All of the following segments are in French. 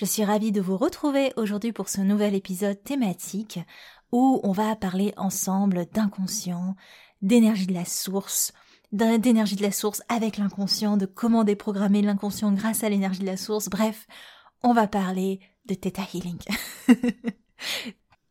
Je suis ravie de vous retrouver aujourd'hui pour ce nouvel épisode thématique où on va parler ensemble d'inconscient, d'énergie de la source, d'énergie de la source avec l'inconscient, de comment déprogrammer l'inconscient grâce à l'énergie de la source. Bref, on va parler de Theta Healing.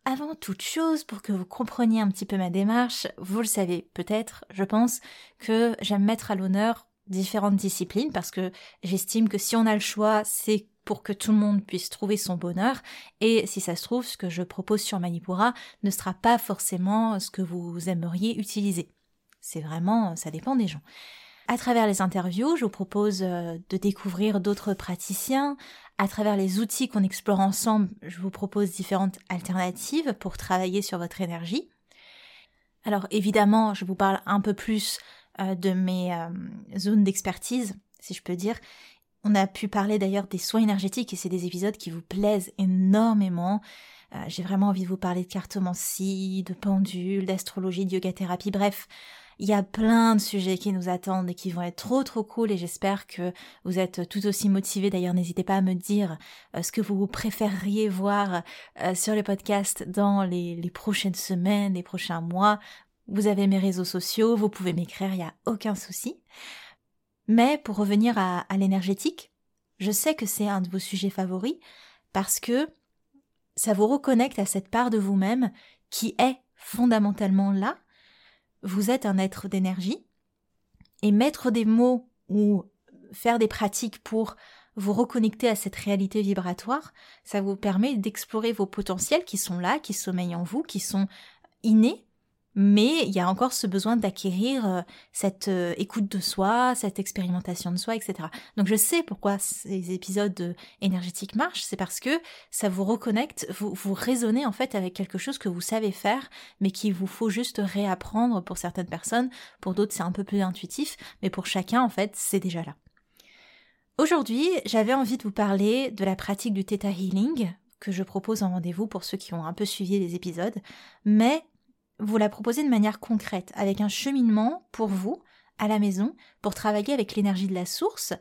Avant toute chose, pour que vous compreniez un petit peu ma démarche, vous le savez peut-être, je pense, que j'aime mettre à l'honneur différentes disciplines parce que j'estime que si on a le choix, c'est pour que tout le monde puisse trouver son bonheur. Et si ça se trouve, ce que je propose sur Manipura ne sera pas forcément ce que vous aimeriez utiliser. C'est vraiment, ça dépend des gens. À travers les interviews, je vous propose euh, de découvrir d'autres praticiens. À travers les outils qu'on explore ensemble, je vous propose différentes alternatives pour travailler sur votre énergie. Alors évidemment, je vous parle un peu plus euh, de mes euh, zones d'expertise, si je peux dire, on a pu parler d'ailleurs des soins énergétiques et c'est des épisodes qui vous plaisent énormément. Euh, j'ai vraiment envie de vous parler de cartomancie, de pendule, d'astrologie, de yoga thérapie, bref. Il y a plein de sujets qui nous attendent et qui vont être trop trop cool et j'espère que vous êtes tout aussi motivés. D'ailleurs, n'hésitez pas à me dire euh, ce que vous préféreriez voir euh, sur le podcast dans les, les prochaines semaines, les prochains mois. Vous avez mes réseaux sociaux, vous pouvez m'écrire, il n'y a aucun souci. Mais pour revenir à, l'énergétique, je sais que c'est un de vos sujets favoris parce que ça vous reconnecte à cette part de vous-même qui est fondamentalement là. Vous êtes un être d'énergie et mettre des mots ou faire des pratiques pour vous reconnecter à cette réalité vibratoire, ça vous permet d'explorer vos potentiels qui sont là, qui sommeillent en vous, qui sont innés, mais il y a encore ce besoin d'acquérir euh, cette euh, écoute de soi, cette expérimentation de soi, etc. Donc je sais pourquoi ces épisodes énergétiques marchent, c'est parce que ça vous reconnecte, vous, vous raisonnez en fait avec quelque chose que vous savez faire, mais qu'il vous faut juste réapprendre pour certaines personnes, pour d'autres c'est un peu plus intuitif, mais pour chacun en fait c'est déjà là. Aujourd'hui, j'avais envie de vous parler de la pratique du Theta Healing, que je propose en rendez-vous pour ceux qui ont un peu suivi les épisodes, mais vous la proposez de manière concrète, avec un cheminement pour vous, à la maison, pour travailler avec l'énergie de la source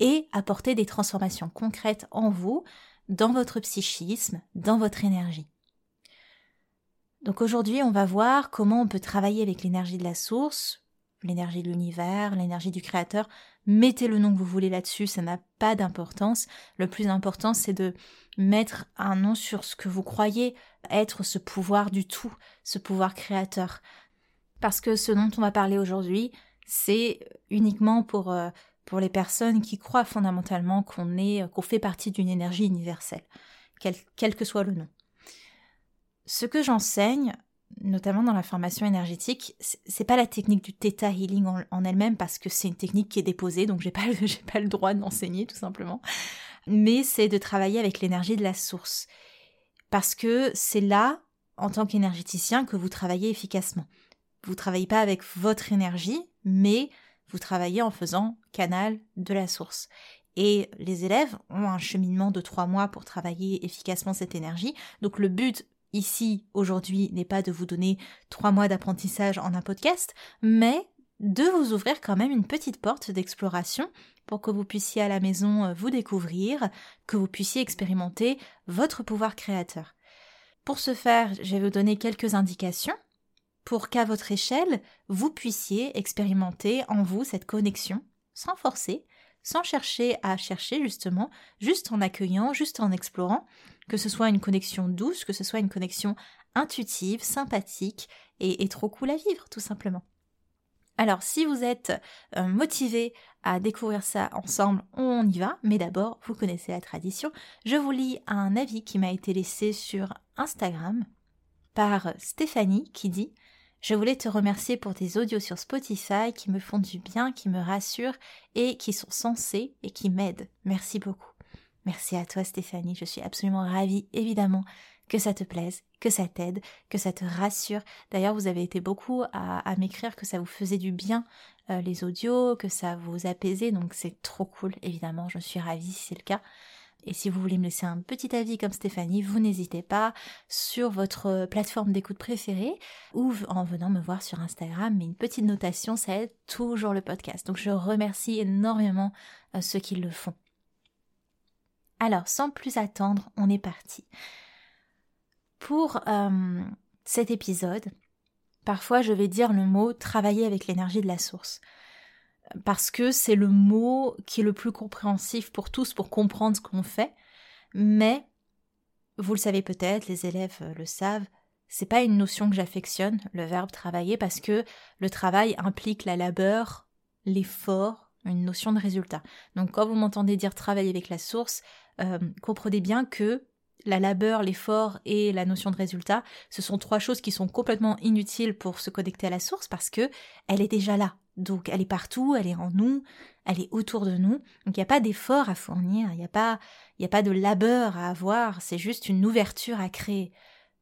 et apporter des transformations concrètes en vous, dans votre psychisme, dans votre énergie. Donc aujourd'hui, on va voir comment on peut travailler avec l'énergie de la source, l'énergie de l'univers, l'énergie du créateur. Mettez le nom que vous voulez là-dessus, ça n'a pas d'importance. Le plus important, c'est de mettre un nom sur ce que vous croyez être ce pouvoir du tout, ce pouvoir créateur. Parce que ce dont on va parler aujourd'hui, c'est uniquement pour, euh, les personnes qui croient fondamentalement qu'on est, qu'on fait partie d'une énergie universelle, quel que soit le nom. Ce que j'enseigne, notamment dans la formation énergétique, c'est pas la technique du Theta Healing en, elle-même parce que c'est une technique qui est déposée, donc j'ai pas, pas le droit d'enseigner tout simplement. Mais c'est de travailler avec l'énergie de la source. Parce que c'est là, en tant qu'énergéticien, que vous travaillez efficacement. Vous travaillez pas avec votre énergie, mais vous travaillez en faisant canal de la source. Et les élèves ont un cheminement de trois mois pour travailler efficacement cette énergie. Donc le but ici, aujourd'hui, n'est pas de vous donner trois mois d'apprentissage en un podcast, mais de vous ouvrir quand même une petite porte d'exploration pour que vous puissiez à la maison euh, vous découvrir, que vous puissiez expérimenter votre pouvoir créateur. Pour ce faire, je vais vous donner quelques indications pour qu'à votre échelle, vous puissiez expérimenter en vous cette connexion, sans forcer, sans chercher à chercher justement, juste en accueillant, juste en explorant, que ce soit une connexion douce, que ce soit une connexion intuitive, sympathique et, trop cool à vivre, tout simplement. Alors, si vous êtes euh, motivé à découvrir ça ensemble, on y va. Mais d'abord, vous connaissez la tradition. Je vous lis un avis qui m'a été laissé sur Instagram par Stéphanie qui dit je voulais te remercier pour tes audios sur Spotify qui me font du bien, qui me rassurent et qui sont sensés et qui m'aident. Merci beaucoup. Merci à toi Stéphanie, je suis absolument ravie évidemment que ça te plaise, que ça t'aide, que ça te rassure. D'ailleurs, vous avez été beaucoup à, m'écrire que ça vous faisait du bien euh, les audios, que ça vous apaisait, donc c'est trop cool évidemment, je suis ravie si c'est le cas. Et si vous voulez me laisser un petit avis comme Stéphanie, vous n'hésitez pas sur votre plateforme d'écoute préférée ou en venant me voir sur Instagram. Mais une petite notation, ça aide toujours le podcast. Donc je remercie énormément euh, ceux qui le font. Alors, sans plus attendre, on est parti. Pour euh, cet épisode, parfois je vais dire le mot travailler avec l'énergie de la source parce que c'est le mot qui est le plus compréhensif pour tous pour comprendre ce qu'on fait. Mais, vous le savez peut-être, les élèves euh, le savent, c'est pas une notion que j'affectionne, le verbe travailler, parce que le travail implique la labeur, l'effort, une notion de résultat. Donc quand vous m'entendez dire travailler avec la source, euh, comprenez bien que la labeur, l'effort et la notion de résultat, ce sont trois choses qui sont complètement inutiles pour se connecter à la source parce que elle est déjà là. Donc elle est partout, elle est en nous, elle est autour de nous. Donc il n'y a pas d'effort à fournir, il n'y a pas, il a pas de labeur à avoir, c'est juste une ouverture à créer.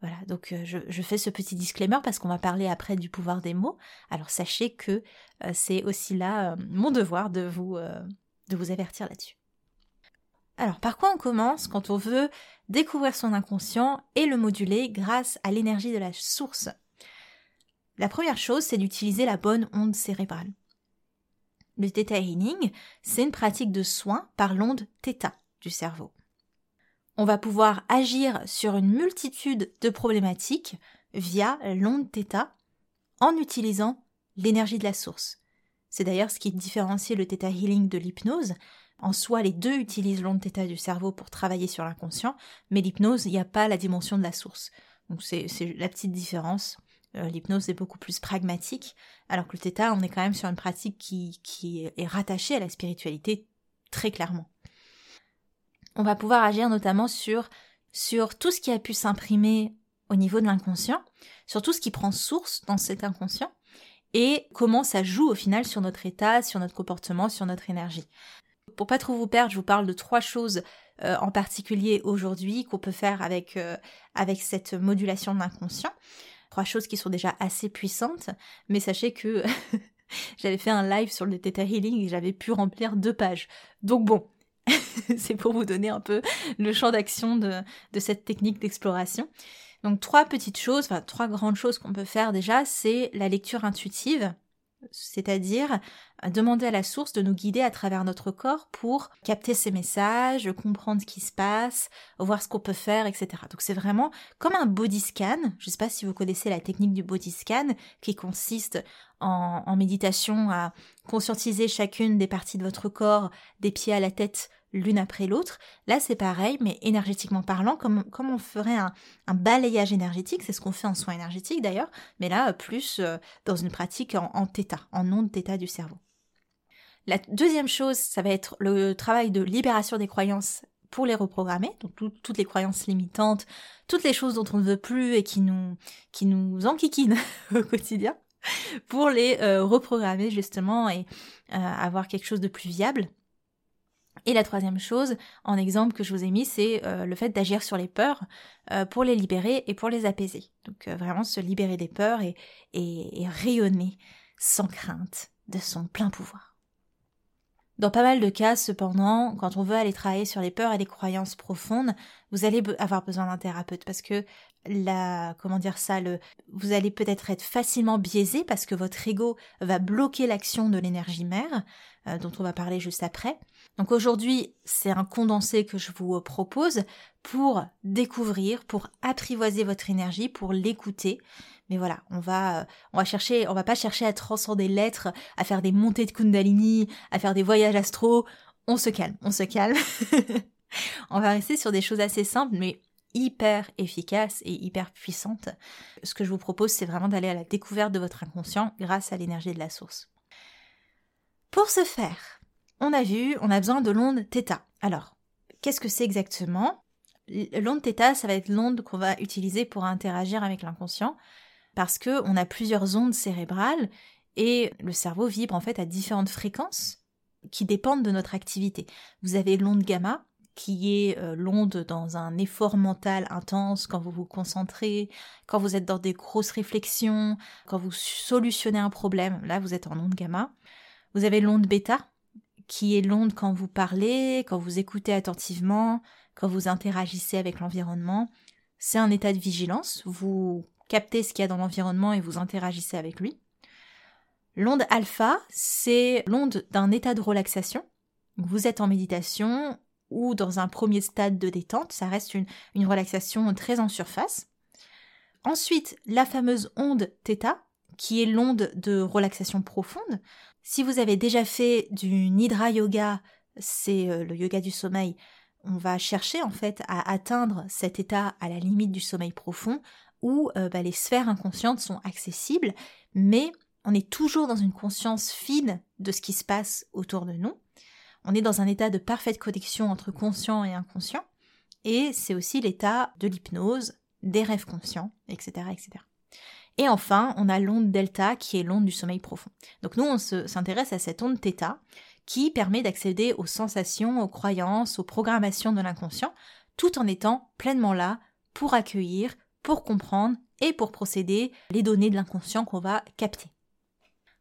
Voilà, donc euh, je, fais ce petit disclaimer parce qu'on va parler après du pouvoir des mots. Alors sachez que euh, c'est aussi là euh, mon devoir de vous, de vous avertir là-dessus. Alors par quoi on commence quand on veut découvrir son inconscient et le moduler grâce à l'énergie de la source? La première chose, c'est d'utiliser la bonne onde cérébrale. Le Theta Healing, c'est une pratique de soin par l'onde Theta du cerveau. On va pouvoir agir sur une multitude de problématiques via l'onde Theta en utilisant l'énergie de la source. C'est d'ailleurs ce qui différencie le Theta Healing de l'hypnose. En soi, les deux utilisent l'onde Theta du cerveau pour travailler sur l'inconscient, mais l'hypnose, il n'y a pas la dimension de la source. Donc c'est la petite différence. Euh, l'hypnose est beaucoup plus pragmatique, alors que le theta, on est quand même sur une pratique qui, est rattachée à la spiritualité très clairement. On va pouvoir agir notamment sur tout ce qui a pu s'imprimer au niveau de l'inconscient, sur tout ce qui prend source dans cet inconscient, et comment ça joue au final sur notre état, sur notre comportement, sur notre énergie. Pour pas trop vous perdre, je vous parle de trois choses euh, en particulier aujourd'hui qu'on peut faire avec, euh, avec cette modulation de l'inconscient trois choses qui sont déjà assez puissantes, mais sachez que j'avais fait un live sur le Theta Healing et j'avais pu remplir deux pages. Donc bon, c'est pour vous donner un peu le champ d'action de, de cette technique d'exploration. Donc trois petites choses, enfin trois grandes choses qu'on peut faire déjà, c'est la lecture intuitive, c'est-à-dire demander à la source de nous guider à travers notre corps pour capter ces messages, comprendre ce qui se passe, voir ce qu'on peut faire, etc. Donc c'est vraiment comme un body scan. Je ne sais pas si vous connaissez la technique du body scan qui consiste en, en méditation à conscientiser chacune des parties de votre corps, des pieds à la tête, l'une après l'autre. Là, c'est pareil, mais énergétiquement parlant, comme, comme on ferait un, balayage énergétique, c'est ce qu'on fait en soins énergétiques d'ailleurs, mais là, plus euh, dans une pratique en, en en onde θ du cerveau. La deuxième chose, ça va être le travail de libération des croyances pour les reprogrammer, donc toutes les croyances limitantes, toutes les choses dont on ne veut plus et qui nous, qui nous enquiquinent au quotidien, pour les euh, reprogrammer justement et euh, avoir quelque chose de plus viable. Et la troisième chose, en exemple que je vous ai mis, c'est euh, le fait d'agir sur les peurs euh, pour les libérer et pour les apaiser. Donc euh, vraiment se libérer des peurs et, rayonner sans crainte de son plein pouvoir. Dans pas mal de cas, cependant, quand on veut aller travailler sur les peurs et les croyances profondes, vous allez avoir besoin d'un thérapeute parce que la comment dire ça le vous allez peut-être être facilement biaisé parce que votre ego va bloquer l'action de l'énergie mère dont on va parler juste après. Donc aujourd'hui, c'est un condensé que je vous propose pour découvrir, pour apprivoiser votre énergie, pour l'écouter. Mais voilà, on va on va chercher, on va pas chercher à transcender l'être, à faire des montées de Kundalini, à faire des voyages astro. On se calme, on se calme. on va rester sur des choses assez simples mais hyper efficace et hyper puissante. Ce que je vous propose, c'est vraiment d'aller à la découverte de votre inconscient grâce à l'énergie de la source. Pour ce faire, on a vu, on a besoin de l'onde θ. Alors, qu'est-ce que c'est exactement? L'onde θ, ça va être l'onde qu'on va utiliser pour interagir avec l'inconscient, parce que on a plusieurs ondes cérébrales et le cerveau vibre en fait à différentes fréquences qui dépendent de notre activité. Vous avez l'onde gamma, qui est euh, l'onde dans un effort mental intense, quand vous vous concentrez, quand vous êtes dans des grosses réflexions, quand vous solutionnez un problème, là vous êtes en onde gamma. Vous avez l'onde bêta, qui est l'onde quand vous parlez, quand vous écoutez attentivement, quand vous interagissez avec l'environnement. C'est un état de vigilance, vous captez ce qu'il y a dans l'environnement et vous interagissez avec lui. L'onde alpha, c'est l'onde d'un état de relaxation. Vous êtes en méditation ou dans un premier stade de détente, ça reste une, relaxation très en surface. Ensuite, la fameuse onde θ, qui est l'onde de relaxation profonde. Si vous avez déjà fait du nidra yoga, c'est euh, le yoga du sommeil, on va chercher en fait à atteindre cet état à la limite du sommeil profond où euh, bah, les sphères inconscientes sont accessibles, mais on est toujours dans une conscience fine de ce qui se passe autour de nous. On est dans un état de parfaite connexion entre conscient et inconscient, et c'est aussi l'état de l'hypnose, des rêves conscients, etc., etc. Et enfin, on a l'onde delta qui est l'onde du sommeil profond. Donc nous, on s'intéresse à cette onde θ qui permet d'accéder aux sensations, aux croyances, aux programmations de l'inconscient, tout en étant pleinement là pour accueillir, pour comprendre et pour procéder les données de l'inconscient qu'on va capter.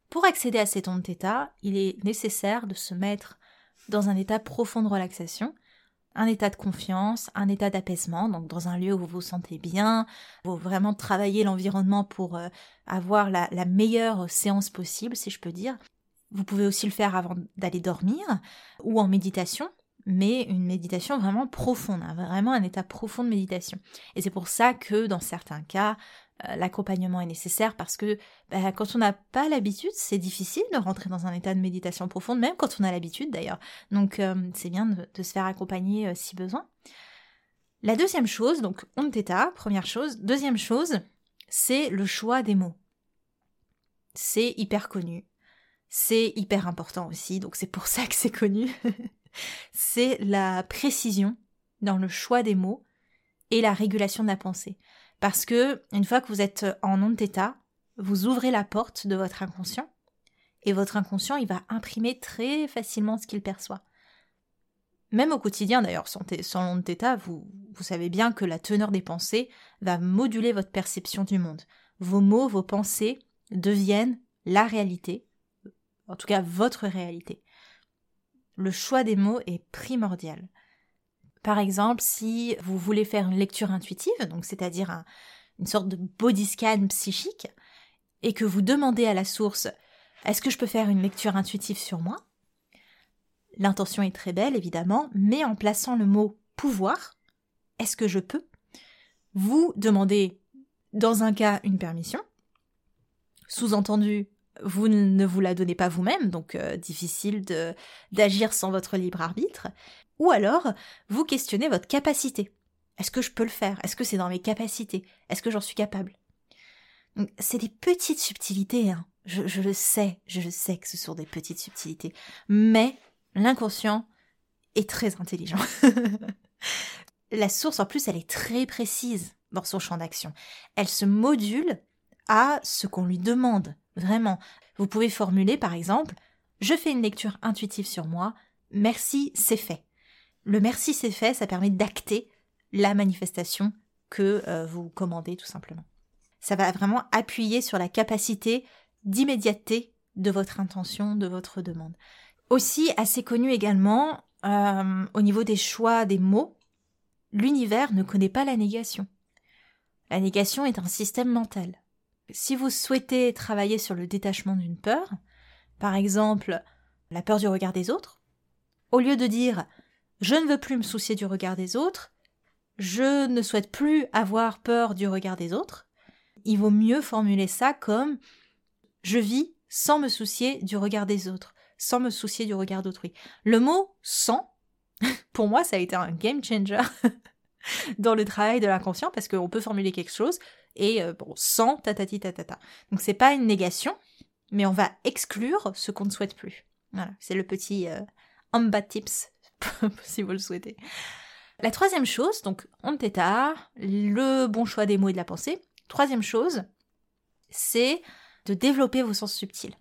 Pour accéder à cette onde θ, il est nécessaire de se mettre dans un état profond de relaxation, un état de confiance, un état d'apaisement, donc dans un lieu où vous vous sentez bien, vous vraiment travailler l'environnement pour euh, avoir la, meilleure séance possible, si je peux dire. Vous pouvez aussi le faire avant d'aller dormir ou en méditation, mais une méditation vraiment profonde, hein, vraiment un état profond de méditation. Et c'est pour ça que dans certains cas, euh, l'accompagnement est nécessaire parce que bah, quand on n'a pas l'habitude, c'est difficile de rentrer dans un état de méditation profonde, même quand on a l'habitude d'ailleurs. Donc euh, c'est bien de, se faire accompagner euh, si besoin. La deuxième chose, donc on theta, première chose. Deuxième chose, c'est le choix des mots. C'est hyper connu. C'est hyper important aussi, donc c'est pour ça que c'est connu. c'est la précision dans le choix des mots et la régulation de la pensée. Parce que, une fois que vous êtes en onde d'état, vous ouvrez la porte de votre inconscient, et votre inconscient, il va imprimer très facilement ce qu'il perçoit. Même au quotidien, d'ailleurs, sans, sans onde d'état, vous, vous savez bien que la teneur des pensées va moduler votre perception du monde. Vos mots, vos pensées deviennent la réalité, en tout cas votre réalité. Le choix des mots est primordial. Par exemple, si vous voulez faire une lecture intuitive, donc c'est-à-dire une sorte de body scan psychique, et que vous demandez à la source est-ce que je peux faire une lecture intuitive sur moi? L'intention est très belle, évidemment, mais en plaçant le mot pouvoir, est-ce que je peux? Vous demandez, dans un cas, une permission. Sous-entendu, vous ne vous la donnez pas vous-même, donc euh, difficile d'agir sans votre libre arbitre. Ou alors, vous questionnez votre capacité. Est-ce que je peux le faire? Est-ce que c'est dans mes capacités? Est-ce que j'en suis capable? C'est des petites subtilités, hein. je, le sais, je le sais que ce sont des petites subtilités. Mais l'inconscient est très intelligent. La source, en plus, elle est très précise dans son champ d'action. Elle se module à ce qu'on lui demande, vraiment. Vous pouvez formuler, par exemple, je fais une lecture intuitive sur moi, merci, c'est fait le merci c'est fait, ça permet d'acter la manifestation que euh, vous commandez tout simplement. Ça va vraiment appuyer sur la capacité d'immédiateté de votre intention, de votre demande. Aussi assez connu également euh, au niveau des choix des mots, l'univers ne connaît pas la négation. La négation est un système mental. Si vous souhaitez travailler sur le détachement d'une peur, par exemple la peur du regard des autres, au lieu de dire je ne veux plus me soucier du regard des autres, je ne souhaite plus avoir peur du regard des autres. Il vaut mieux formuler ça comme je vis sans me soucier du regard des autres, sans me soucier du regard d'autrui. Le mot sans, pour moi, ça a été un game changer dans le travail de l'inconscient parce qu'on peut formuler quelque chose et euh, bon, sans tatati tatata. Donc c'est pas une négation, mais on va exclure ce qu'on ne souhaite plus. Voilà, c'est le petit euh, Amba Tips, si vous le souhaitez. La troisième chose, donc on theta, le bon choix des mots et de la pensée. Troisième chose, c'est de développer vos sens subtils.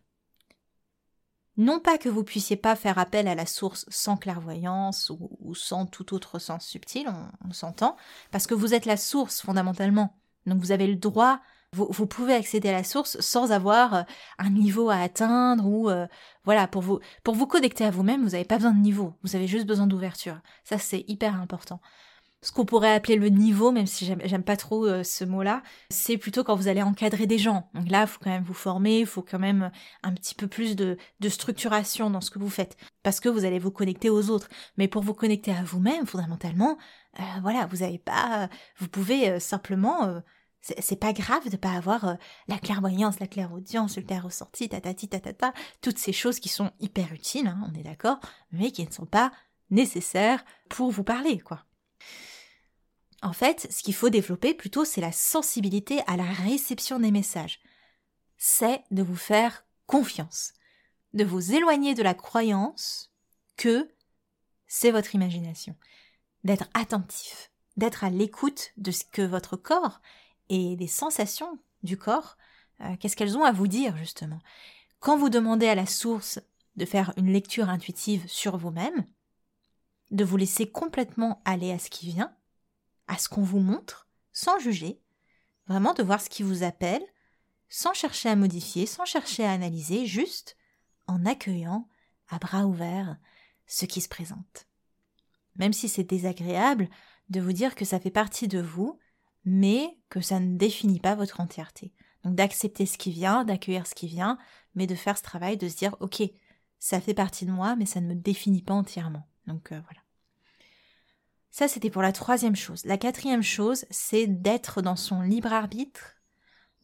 Non pas que vous puissiez pas faire appel à la source sans clairvoyance ou, sans tout autre sens subtil, on, s'entend, parce que vous êtes la source fondamentalement. Donc vous avez le droit, vous, pouvez accéder à la source sans avoir euh, un niveau à atteindre ou euh, voilà pour vous pour vous connecter à vous-même, vous n'avez pas besoin de niveau, vous avez juste besoin d'ouverture. Ça c'est hyper important ce qu'on pourrait appeler le niveau, même si j'aime pas trop euh, ce mot-là, c'est plutôt quand vous allez encadrer des gens. Donc là, il faut quand même vous former, il faut quand même un petit peu plus de, structuration dans ce que vous faites, parce que vous allez vous connecter aux autres. Mais pour vous connecter à vous-même, fondamentalement, voilà, vous avez pas, vous pouvez simplement c'est pas grave de pas avoir la clairvoyance, la clairaudience, le clair ressenti, tatati tatata, toutes ces choses qui sont hyper utiles, hein, on est d'accord, mais qui ne sont pas nécessaires pour vous parler, quoi. En fait, ce qu'il faut développer plutôt, c'est la sensibilité à la réception des messages. C'est de vous faire confiance, de vous éloigner de la croyance que c'est votre imagination, d'être attentif, d'être à l'écoute de ce que votre corps et des sensations du corps, euh, qu'est-ce qu'elles ont à vous dire justement? Quand vous demandez à la source de faire une lecture intuitive sur vous-même, de vous laisser complètement aller à ce qui vient, à ce qu'on vous montre, sans juger, vraiment de voir ce qui vous appelle, sans chercher à modifier, sans chercher à analyser, juste en accueillant à bras ouverts ce qui se présente. Même si c'est désagréable de vous dire que ça fait partie de vous, mais que ça ne définit pas votre entièreté. Donc d'accepter ce qui vient, d'accueillir ce qui vient, mais de faire ce travail de se dire ok, ça fait partie de moi, mais ça ne me définit pas entièrement. Donc euh, voilà. Ça, c'était pour la troisième chose. La quatrième chose, c'est d'être dans son libre arbitre,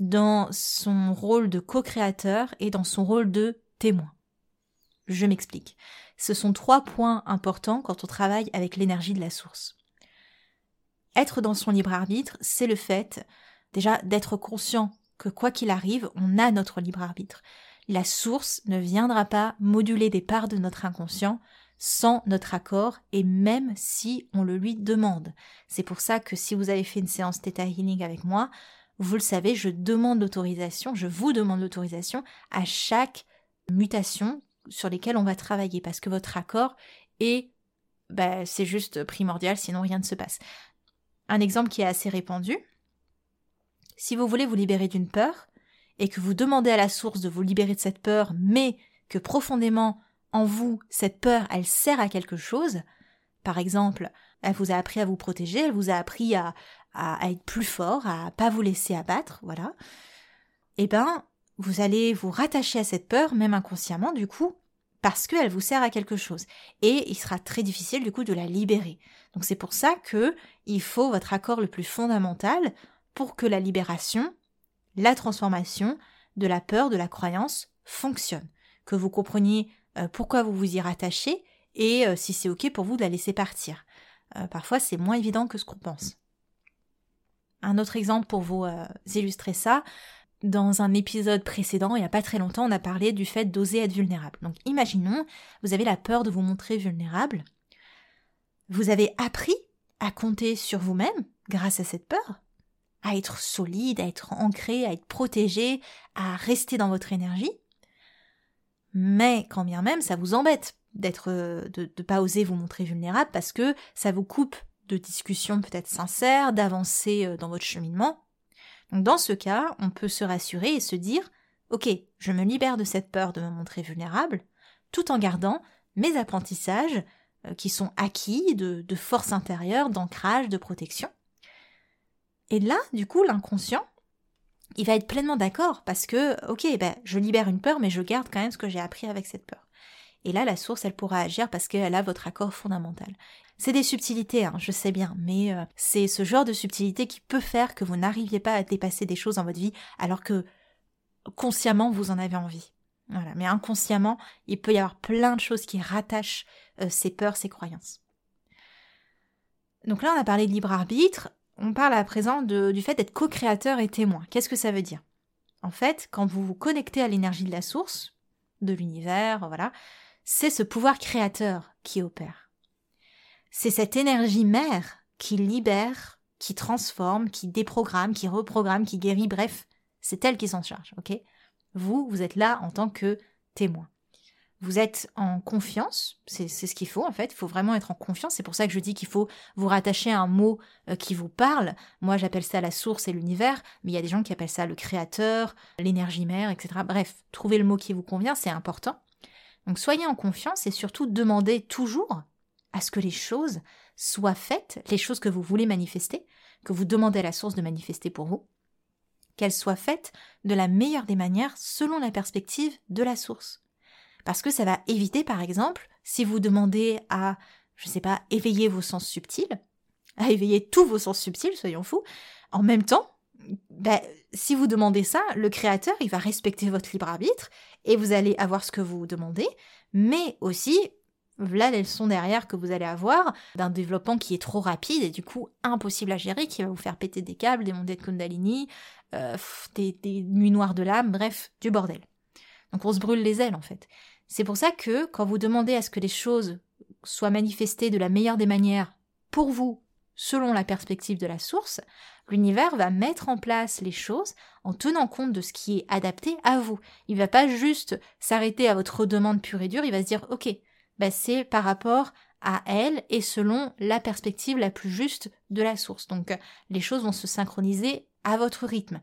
dans son rôle de co-créateur et dans son rôle de témoin. Je m'explique. Ce sont trois points importants quand on travaille avec l'énergie de la source. Être dans son libre arbitre, c'est le fait déjà d'être conscient que quoi qu'il arrive, on a notre libre arbitre. La source ne viendra pas moduler des parts de notre inconscient sans notre accord et même si on le lui demande. C'est pour ça que si vous avez fait une séance Theta Healing avec moi, vous le savez, je demande l'autorisation, je vous demande l'autorisation à chaque mutation sur lesquelles on va travailler parce que votre accord est bah, c'est juste primordial, sinon rien ne se passe. Un exemple qui est assez répandu. Si vous voulez vous libérer d'une peur, et que vous demandez à la source de vous libérer de cette peur, mais que profondément en vous, cette peur, elle sert à quelque chose. Par exemple, elle vous a appris à vous protéger, elle vous a appris à, à, être plus fort, à pas vous laisser abattre, voilà. Eh ben, vous allez vous rattacher à cette peur, même inconsciemment, du coup, parce qu'elle vous sert à quelque chose. Et il sera très difficile, du coup, de la libérer. Donc c'est pour ça que il faut votre accord le plus fondamental pour que la libération, la transformation de la peur, de la croyance fonctionne. Que vous compreniez euh, pourquoi vous vous y rattachez et euh, si c'est ok pour vous de la laisser partir. Euh, parfois c'est moins évident que ce qu'on pense. Un autre exemple pour vous illustrer ça, dans un épisode précédent, il n'y a pas très longtemps, on a parlé du fait d'oser être vulnérable. Donc imaginons, vous avez la peur de vous montrer vulnérable. Vous avez appris à compter sur vous-même grâce à cette peur, à être solide, à être ancré, à être protégé, à rester dans votre énergie mais quand bien même ça vous embête d'être de ne pas oser vous montrer vulnérable parce que ça vous coupe de discussions peut-être sincères, d'avancer euh, dans votre cheminement. Dans ce cas, on peut se rassurer et se dire OK, je me libère de cette peur de me montrer vulnérable, tout en gardant mes apprentissages euh, qui sont acquis de, de force intérieure, d'ancrage, de protection. Et là, du coup, l'inconscient, il va être pleinement d'accord parce que, ok, ben, je libère une peur, mais je garde quand même ce que j'ai appris avec cette peur. Et là, la source, elle pourra agir parce qu'elle a votre accord fondamental. C'est des subtilités, hein, je sais bien, mais euh, c'est ce genre de subtilité qui peut faire que vous n'arriviez pas à dépasser des choses dans votre vie alors que consciemment vous en avez envie. Mais inconsciemment, il peut y avoir plein de choses qui rattachent euh, ces peurs, ces croyances. Donc là, on a parlé de libre arbitre on parle à présent du fait d'être co-créateur et témoin. Qu'est-ce que ça veut dire? En fait, quand vous vous connectez à l'énergie de la source, de l'univers, voilà, c'est ce pouvoir créateur qui opère. C'est cette énergie mère qui libère, qui transforme, qui déprogramme, qui reprogramme, qui guérit, bref, c'est elle qui s'en charge, ok? Vous, vous êtes là en tant que témoin vous êtes en confiance, c'est ce qu'il faut en fait, il faut vraiment être en confiance, c'est pour ça que je dis qu'il faut vous rattacher à un mot euh, qui vous parle, moi j'appelle ça la source et l'univers, mais il y a des gens qui appellent ça le créateur, l'énergie mère, etc. Bref, trouver le mot qui vous convient, c'est important. Donc soyez en confiance et surtout demandez toujours à ce que les choses soient faites, les choses que vous voulez manifester, que vous demandez à la source de manifester pour vous, qu'elles soient faites de la meilleure des manières selon la perspective de la source. Parce que ça va éviter, par exemple, si vous demandez à, je sais pas, éveiller vos sens subtils, à éveiller tous vos sens subtils, soyons fous, en même temps, ben, si vous demandez ça, le créateur, il va respecter votre libre arbitre et vous allez avoir ce que vous demandez, mais aussi, voilà les leçons derrière que vous allez avoir d'un développement qui est trop rapide et du coup impossible à gérer, qui va vous faire péter des câbles, des montées de Kundalini, euh, des, nuits noires de l'âme, bref, du bordel. Donc on se brûle les ailes en fait. C'est pour ça que quand vous demandez à ce que les choses soient manifestées de la meilleure des manières pour vous, selon la perspective de la source, l'univers va mettre en place les choses en tenant compte de ce qui est adapté à vous. Il va pas juste s'arrêter à votre demande pure et dure, il va se dire ok, bah c'est par rapport à elle et selon la perspective la plus juste de la source. Donc les choses vont se synchroniser à votre rythme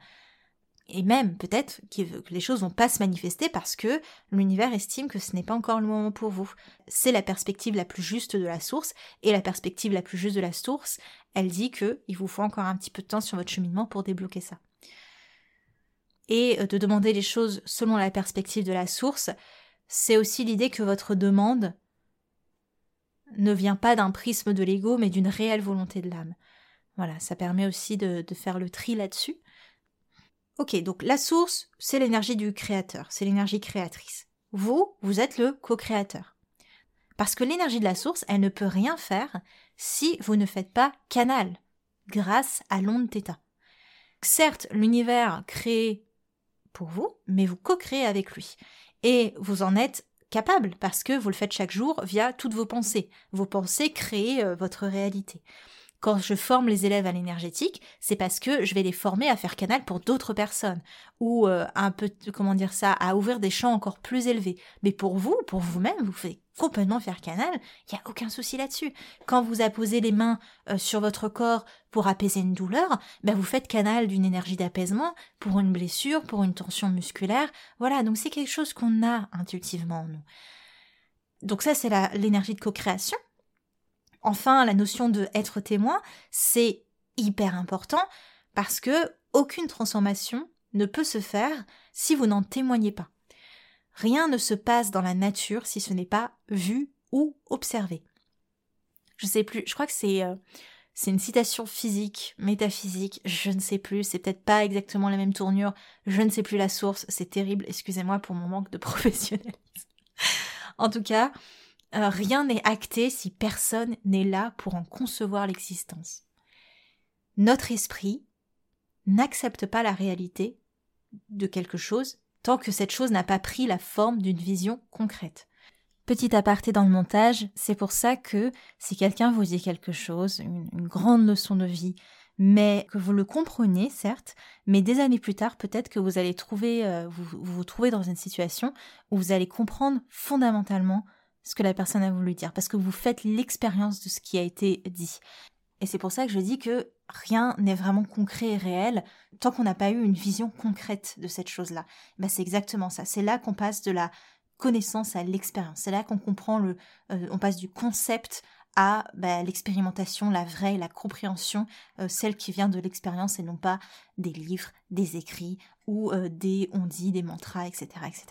et même peut-être que les choses vont pas se manifester parce que l'univers estime que ce n'est pas encore le moment pour vous. C'est la perspective la plus juste de la source, et la perspective la plus juste de la source, elle dit que il vous faut encore un petit peu de temps sur votre cheminement pour débloquer ça. Et euh, de demander les choses selon la perspective de la source, c'est aussi l'idée que votre demande ne vient pas d'un prisme de l'ego, mais d'une réelle volonté de l'âme. Voilà, ça permet aussi de faire le tri là-dessus. Ok, donc la source, c'est l'énergie du créateur, c'est l'énergie créatrice. Vous, vous êtes le co-créateur. Parce que l'énergie de la source, elle ne peut rien faire si vous ne faites pas canal, grâce à l'onde θ. Certes, l'univers crée pour vous, mais vous co-créez avec lui. Et vous en êtes capable parce que vous le faites chaque jour via toutes vos pensées. Vos pensées créent euh, votre réalité quand je forme les élèves à l'énergétique, c'est parce que je vais les former à faire canal pour d'autres personnes ou euh, un peu comment dire ça, à ouvrir des champs encore plus élevés. Mais pour vous, pour vous-même, vous faites complètement faire canal, il y a aucun souci là-dessus. Quand vous apposez les mains euh, sur votre corps pour apaiser une douleur, ben vous faites canal d'une énergie d'apaisement pour une blessure, pour une tension musculaire. Voilà, donc c'est quelque chose qu'on a intuitivement en nous. Donc ça c'est l'énergie de co-création Enfin, la notion de être témoin, c'est hyper important parce que aucune transformation ne peut se faire si vous n'en témoignez pas. Rien ne se passe dans la nature si ce n'est pas vu ou observé. Je sais plus, je crois que c'est euh, c'est une citation physique, métaphysique, je ne sais plus, c'est peut-être pas exactement la même tournure, je ne sais plus la source, c'est terrible, excusez-moi pour mon manque de professionnalisme. en tout cas, euh, rien n'est acté si personne n'est là pour en concevoir l'existence. Notre esprit n'accepte pas la réalité de quelque chose tant que cette chose n'a pas pris la forme d'une vision concrète. Petit aparté dans le montage, c'est pour ça que si quelqu'un vous dit quelque chose, une, grande leçon de vie, mais que vous le comprenez, certes, mais des années plus tard, peut-être que vous allez trouver, euh, vous, vous vous trouvez dans une situation où vous allez comprendre fondamentalement ce que la personne a voulu dire, parce que vous faites l'expérience de ce qui a été dit. Et c'est pour ça que je dis que rien n'est vraiment concret et réel tant qu'on n'a pas eu une vision concrète de cette chose-là. Ben c'est exactement ça. C'est là qu'on passe de la connaissance à l'expérience. C'est là qu'on comprend le, euh, on passe du concept à ben, l'expérimentation, la vraie, la compréhension, euh, celle qui vient de l'expérience et non pas des livres, des écrits ou euh, des on dit, des mantras, etc., etc.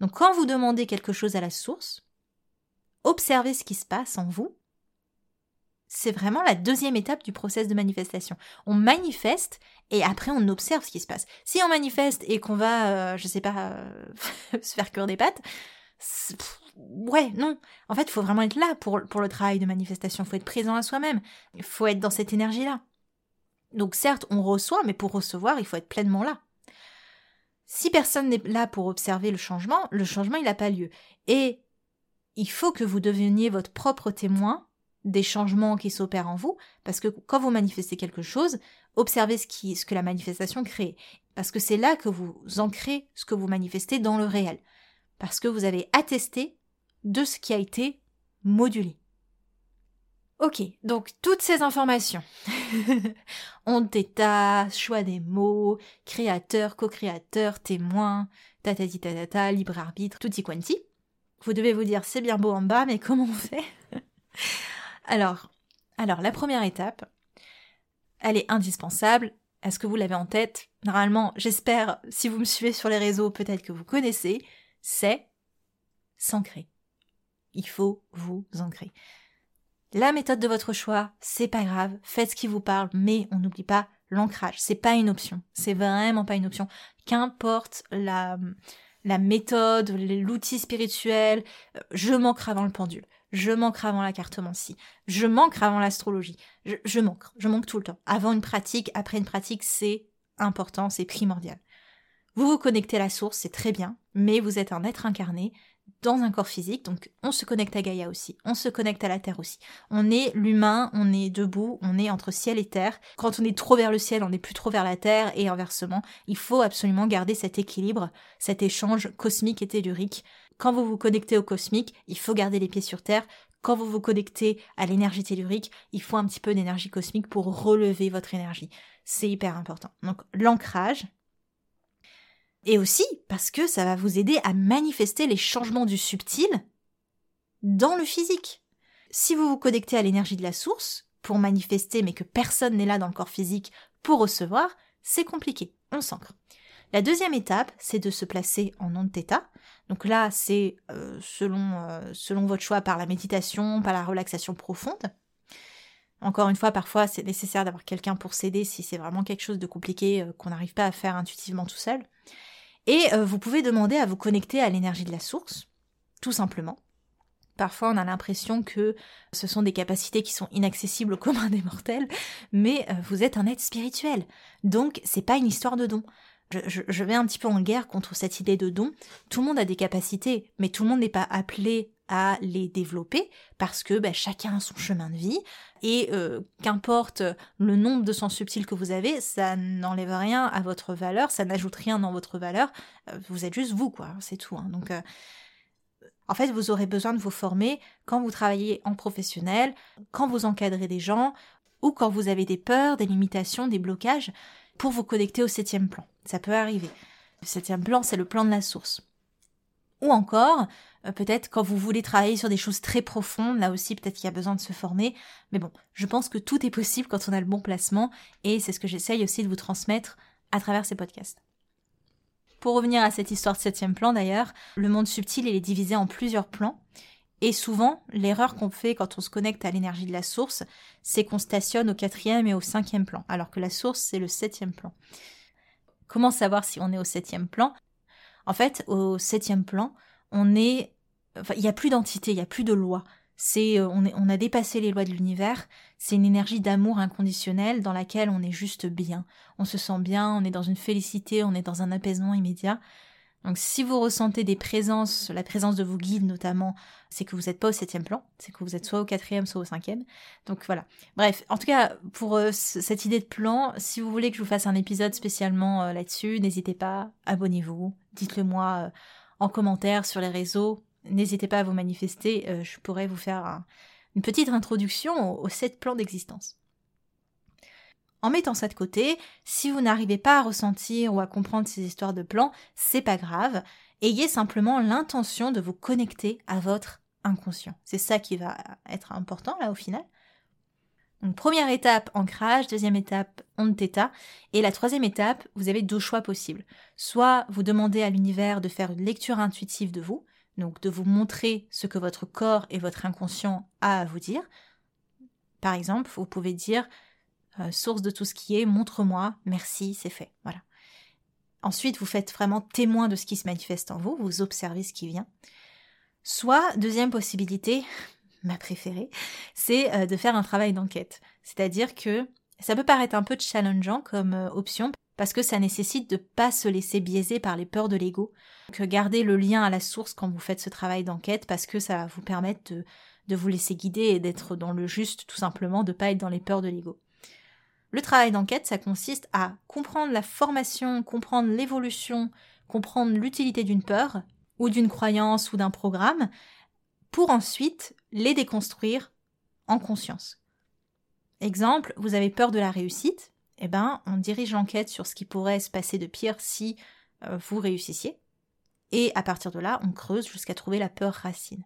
Donc quand vous demandez quelque chose à la source, observez ce qui se passe en vous. C'est vraiment la deuxième étape du process de manifestation. On manifeste et après on observe ce qui se passe. Si on manifeste et qu'on va, je euh, je sais pas, euh, se faire cuire des pattes, ouais, non. En fait, il faut vraiment être là pour, pour le travail de manifestation. Il faut être présent à soi-même. Il faut être dans cette énergie-là. Donc certes, on reçoit, mais pour recevoir, il faut être pleinement là. Si personne n'est là pour observer le changement, le changement il n'a pas lieu. Et il faut que vous deveniez votre propre témoin des changements qui s'opèrent en vous, parce que quand vous manifestez quelque chose, observez ce, que la manifestation crée, parce que c'est là que vous ancrez ce que vous manifestez dans le réel, parce que vous avez attesté de ce qui a été modulé. Ok, donc toutes ces informations, onde d'état, choix des mots, créateur, co-créateur, témoin, tatati tatata, libre arbitre, tutti quanti, vous devez vous dire c'est bien beau en bas, mais comment on fait? Alors, alors la première étape, elle est indispensable. Est-ce que vous l'avez en tête? Normalement, j'espère, si vous me suivez sur les réseaux, peut-être que vous connaissez, c'est s'ancrer. Il faut vous ancrer. La méthode de votre choix, c'est pas grave, faites ce qui vous parle, mais on n'oublie pas l'ancrage. C'est pas une option. C'est vraiment pas une option. Qu'importe la, méthode, l'outil spirituel, euh, je manquerai avant le pendule, je manquerai avant la cartomancie, je manquerai avant l'astrologie, je, je manque, je manque tout le temps. Avant une pratique, après une pratique, c'est important, c'est primordial. Vous vous connectez à la source, c'est très bien, mais vous êtes un être incarné, dans un corps physique, donc on se connecte à Gaïa aussi, on se connecte à la Terre aussi. On est l'humain, on est debout, on est entre ciel et terre. Quand on est trop vers le ciel, on n'est plus trop vers la Terre, et inversement, il faut absolument garder cet équilibre, cet échange cosmique et tellurique. Quand vous vous connectez au cosmique, il faut garder les pieds sur Terre. Quand vous vous connectez à l'énergie tellurique, il faut un petit peu d'énergie cosmique pour relever votre énergie. C'est hyper important. Donc l'ancrage, et aussi parce que ça va vous aider à manifester les changements du subtil dans le physique. Si vous vous connectez à l'énergie de la source pour manifester mais que personne n'est là dans le corps physique pour recevoir, c'est compliqué, on s'ancre. La deuxième étape, c'est de se placer en onde θ. Donc là, c'est euh, selon, euh, selon votre choix par la méditation, par la relaxation profonde. Encore une fois, parfois, c'est nécessaire d'avoir quelqu'un pour s'aider si c'est vraiment quelque chose de compliqué euh, qu'on n'arrive pas à faire intuitivement tout seul. Et vous pouvez demander à vous connecter à l'énergie de la source, tout simplement. Parfois, on a l'impression que ce sont des capacités qui sont inaccessibles au commun des mortels, mais vous êtes un être spirituel. Donc, c'est pas une histoire de don. Je, vais un petit peu en guerre contre cette idée de don. Tout le monde a des capacités, mais tout le monde n'est pas appelé à les développer parce que bah, chacun a son chemin de vie et euh, qu'importe le nombre de sens subtils que vous avez, ça n'enlève rien à votre valeur, ça n'ajoute rien dans votre valeur. Euh, vous êtes juste vous, quoi, c'est tout. Hein. Donc, euh, en fait, vous aurez besoin de vous former quand vous travaillez en professionnel, quand vous encadrez des gens ou quand vous avez des peurs, des limitations, des blocages pour vous connecter au septième plan. Ça peut arriver. Le septième plan, c'est le plan de la source. Ou encore, euh, peut-être quand vous voulez travailler sur des choses très profondes, là aussi peut-être qu'il y a besoin de se former. Mais bon, je pense que tout est possible quand on a le bon placement et c'est ce que j'essaye aussi de vous transmettre à travers ces podcasts. Pour revenir à cette histoire de septième plan d'ailleurs, le monde subtil il est divisé en plusieurs plans. Et souvent, l'erreur qu'on fait quand on se connecte à l'énergie de la source, c'est qu'on stationne au quatrième et au cinquième plan, alors que la source, c'est le septième plan. Comment savoir si on est au septième plan? En fait, au septième plan, on est, enfin, il n'y a plus d'entité, il n'y a plus de loi. C'est, euh, on, on a dépassé les lois de l'univers. C'est une énergie d'amour inconditionnel dans laquelle on est juste bien. On se sent bien, on est dans une félicité, on est dans un apaisement immédiat. Donc si vous ressentez des présences, la présence de vos guides notamment, c'est que vous n'êtes pas au septième plan, c'est que vous êtes soit au quatrième, soit au cinquième. Donc voilà. Bref, en tout cas, pour euh, cette idée de plan, si vous voulez que je vous fasse un épisode spécialement euh, là-dessus, n'hésitez pas, abonnez-vous, dites-le moi en commentaire sur les réseaux. N'hésitez pas à vous manifester, euh, je pourrais vous faire une petite introduction aux, sept plans d'existence. En mettant ça de côté, si vous n'arrivez pas à ressentir ou à comprendre ces histoires de plans, c'est pas grave. Ayez simplement l'intention de vous connecter à votre inconscient. C'est ça qui va être important là au final. Donc première étape, ancrage, deuxième étape, onde θ, et la troisième étape, vous avez deux choix possibles. Soit vous demandez à l'univers de faire une lecture intuitive de vous, donc de vous montrer ce que votre corps et votre inconscient a à vous dire. Par exemple, vous pouvez dire euh, source de tout ce qui est, montre-moi, merci, c'est fait. Voilà. Ensuite, vous faites vraiment témoin de ce qui se manifeste en vous, vous observez ce qui vient. Soit, deuxième possibilité, ma préférée, c'est euh, de faire un travail d'enquête. C'est-à-dire que ça peut paraître un peu challengeant comme euh, option, parce que ça nécessite de pas se laisser biaiser par les peurs de l'ego, que garder le lien à la source quand vous faites ce travail d'enquête, parce que ça va vous permettre de, de vous laisser guider et d'être dans le juste, tout simplement, de pas être dans les peurs de l'ego. Le travail d'enquête, ça consiste à comprendre la formation, comprendre l'évolution, comprendre l'utilité d'une peur, ou d'une croyance, ou d'un programme, pour ensuite les déconstruire en conscience. Exemple, vous avez peur de la réussite, eh ben, on dirige l'enquête sur ce qui pourrait se passer de pire si euh, vous réussissiez. Et à partir de là, on creuse jusqu'à trouver la peur racine.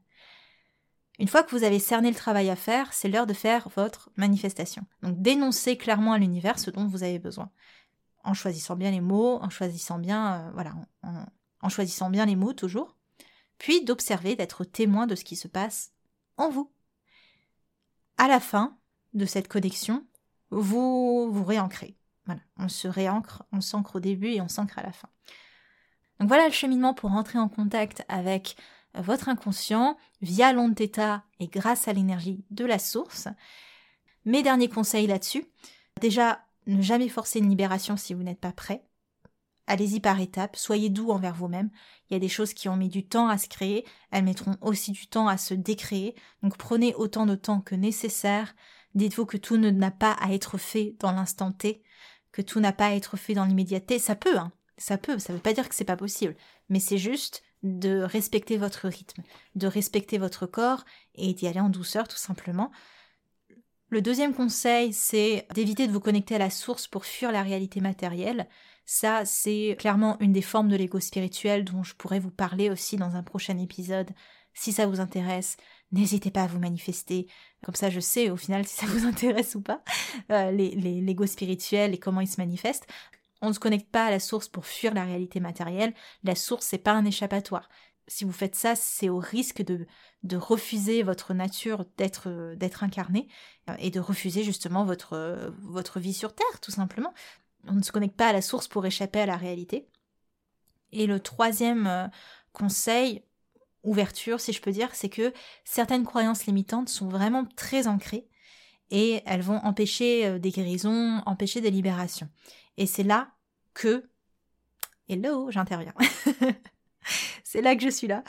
Une fois que vous avez cerné le travail à faire, c'est l'heure de faire votre manifestation. Donc dénoncez clairement à l'univers ce dont vous avez besoin. En choisissant bien les mots, en choisissant bien, euh, voilà, en, choisissant bien les mots toujours. Puis d'observer, d'être témoin de ce qui se passe en vous. À la fin de cette connexion, vous vous réancrez. Voilà, on se réancre, on s'ancre au début et on s'ancre à la fin. Donc voilà le cheminement pour entrer en contact avec votre inconscient via l'onde θ et grâce à l'énergie de la source. Mes derniers conseils là-dessus. Déjà, ne jamais forcer une libération si vous n'êtes pas prêt. Allez-y par étapes, soyez doux envers vous-même. Il y a des choses qui ont mis du temps à se créer, elles mettront aussi du temps à se décréer. Donc prenez autant de temps que nécessaire. Dites-vous que tout n'a pas à être fait dans l'instant T, que tout n'a pas à être fait dans l'immédiateté. Ça peut, hein. Ça peut, ça ne veut pas dire que c'est pas possible. Mais c'est juste de respecter votre rythme, de respecter votre corps et d'y aller en douceur tout simplement. Le deuxième conseil, c'est d'éviter de vous connecter à la source pour fuir la réalité matérielle. Ça, c'est clairement une des formes de l'ego spirituel dont je pourrais vous parler aussi dans un prochain épisode. Si ça vous intéresse, n'hésitez pas à vous manifester. Comme ça, je sais au final si ça vous intéresse ou pas, euh, l'ego spirituel et comment il se manifeste. On ne se connecte pas à la source pour fuir la réalité matérielle. La source, c'est pas un échappatoire. Si vous faites ça, c'est au risque de, refuser votre nature d'être, d'être incarné euh, et de refuser justement votre, votre vie sur Terre, tout simplement. On ne se connecte pas à la source pour échapper à la réalité. Et le troisième euh, conseil, ouverture, si je peux dire, c'est que certaines croyances limitantes sont vraiment très ancrées et elles vont empêcher euh, des guérisons, empêcher des libérations. Et c'est là que... Hello, j'interviens. c'est là que je suis là.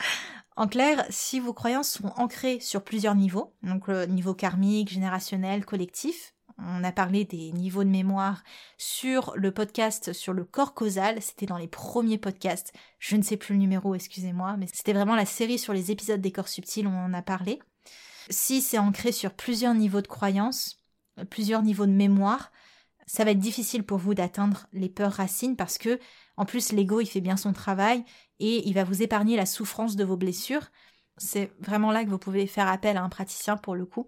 En clair, si vos croyances sont ancrées sur plusieurs niveaux, donc le niveau karmique, générationnel, collectif, on a parlé des niveaux de mémoire sur le podcast sur le corps causal, c'était dans les premiers podcasts, je ne sais plus le numéro, excusez-moi, mais c'était vraiment la série sur les épisodes des corps subtils on en a parlé. Si c'est ancré sur plusieurs niveaux de croyances, plusieurs niveaux de mémoire, ça va être difficile pour vous d'atteindre les peurs racines parce que, en plus, l'ego, il fait bien son travail et il va vous épargner la souffrance de vos blessures. C'est vraiment là que vous pouvez faire appel à un praticien pour le coup.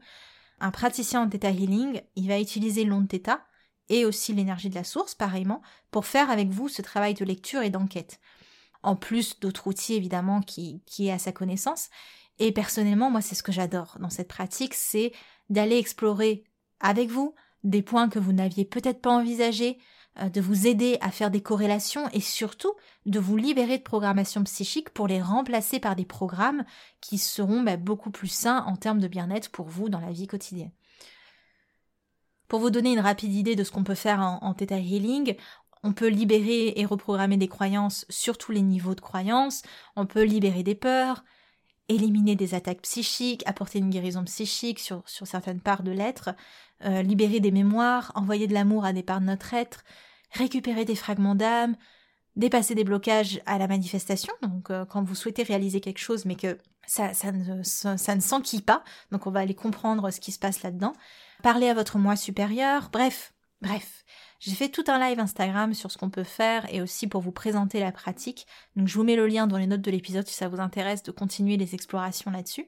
Un praticien en Theta Healing, il va utiliser l'onde Theta et aussi l'énergie de la source, pareillement, pour faire avec vous ce travail de lecture et d'enquête. En plus d'autres outils, évidemment, qui, qui est à sa connaissance. Et personnellement, moi, c'est ce que j'adore dans cette pratique, c'est d'aller explorer avec vous, des points que vous n'aviez peut-être pas envisagés, euh, de vous aider à faire des corrélations et surtout de vous libérer de programmation psychique pour les remplacer par des programmes qui seront bah, beaucoup plus sains en termes de bien-être pour vous dans la vie quotidienne. Pour vous donner une rapide idée de ce qu'on peut faire en, en Theta Healing, on peut libérer et reprogrammer des croyances sur tous les niveaux de croyances, on peut libérer des peurs, éliminer des attaques psychiques, apporter une guérison psychique sur, sur certaines parts de l'être, euh, libérer des mémoires, envoyer de l'amour à des parts de notre être, récupérer des fragments d'âme, dépasser des blocages à la manifestation, donc euh, quand vous souhaitez réaliser quelque chose mais que ça, ça ne, ça, ne s'enquille pas, donc on va aller comprendre ce qui se passe là-dedans, parler à votre moi supérieur, bref, bref. J'ai fait tout un live Instagram sur ce qu'on peut faire et aussi pour vous présenter la pratique. Donc je vous mets le lien dans les notes de l'épisode si ça vous intéresse de continuer les explorations là-dessus.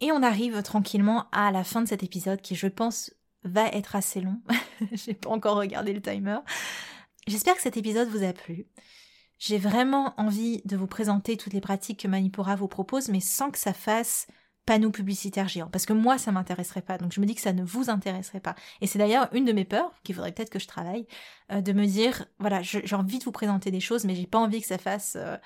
Et on arrive tranquillement à la fin de cet épisode qui je pense va être assez long. J'ai pas encore regardé le timer. J'espère que cet épisode vous a plu. J'ai vraiment envie de vous présenter toutes les pratiques que Manipura vous propose, mais sans que ça fasse panneau publicitaire géant. Parce que moi, ça m'intéresserait pas. Donc je me dis que ça ne vous intéresserait pas. Et c'est d'ailleurs une de mes peurs, qu'il faudrait peut-être que je travaille, euh, de me dire, voilà, j'ai envie de vous présenter des choses, mais j'ai pas envie que ça fasse euh,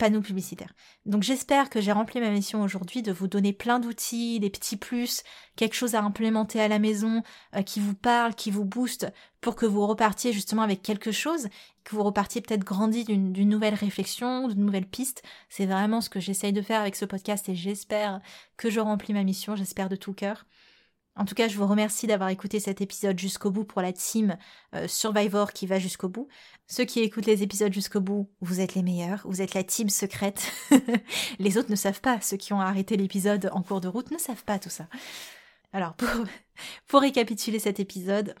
panneaux publicitaires. Donc j'espère que j'ai rempli ma mission aujourd'hui de vous donner plein d'outils, des petits plus, quelque chose à implémenter à la maison euh, qui vous parle, qui vous booste pour que vous repartiez justement avec quelque chose, que vous repartiez peut-être grandi d'une nouvelle réflexion, d'une nouvelle piste. C'est vraiment ce que j'essaye de faire avec ce podcast et j'espère que je remplis ma mission, j'espère de tout cœur. En tout cas, je vous remercie d'avoir écouté cet épisode jusqu'au bout pour la team euh, Survivor qui va jusqu'au bout. Ceux qui écoutent les épisodes jusqu'au bout, vous êtes les meilleurs, vous êtes la team secrète. les autres ne savent pas, ceux qui ont arrêté l'épisode en cours de route ne savent pas tout ça. Alors, pour, récapituler cet épisode,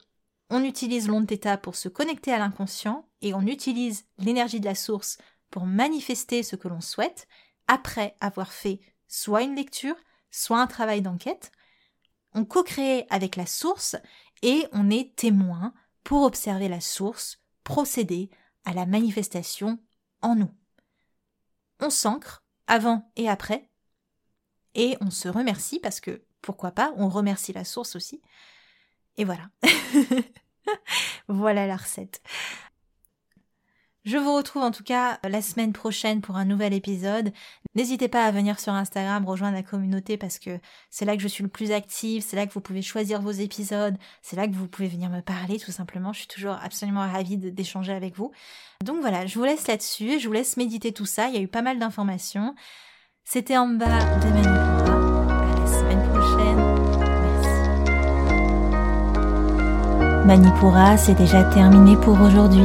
on utilise l'onde θ pour se connecter à l'inconscient et on utilise l'énergie de la source pour manifester ce que l'on souhaite après avoir fait soit une lecture, soit un travail d'enquête on co-crée avec la source et on est témoin pour observer la source procéder à la manifestation en nous. On s'ancre avant et après et on se remercie parce que pourquoi pas, on remercie la source aussi. Et voilà. voilà la recette. Je vous retrouve en tout cas la semaine prochaine pour un nouvel épisode. N'hésitez pas à venir sur Instagram rejoindre la communauté parce que c'est là que je suis le plus active, c'est là que vous pouvez choisir vos épisodes, c'est là que vous pouvez venir me parler tout simplement. Je suis toujours absolument ravie d'échanger avec vous. Donc voilà, je vous laisse là-dessus, je vous laisse méditer tout ça, il y a eu pas mal d'informations. C'était en bas de Manipura. À la semaine prochaine. Merci. Manipura, c'est déjà terminé pour aujourd'hui.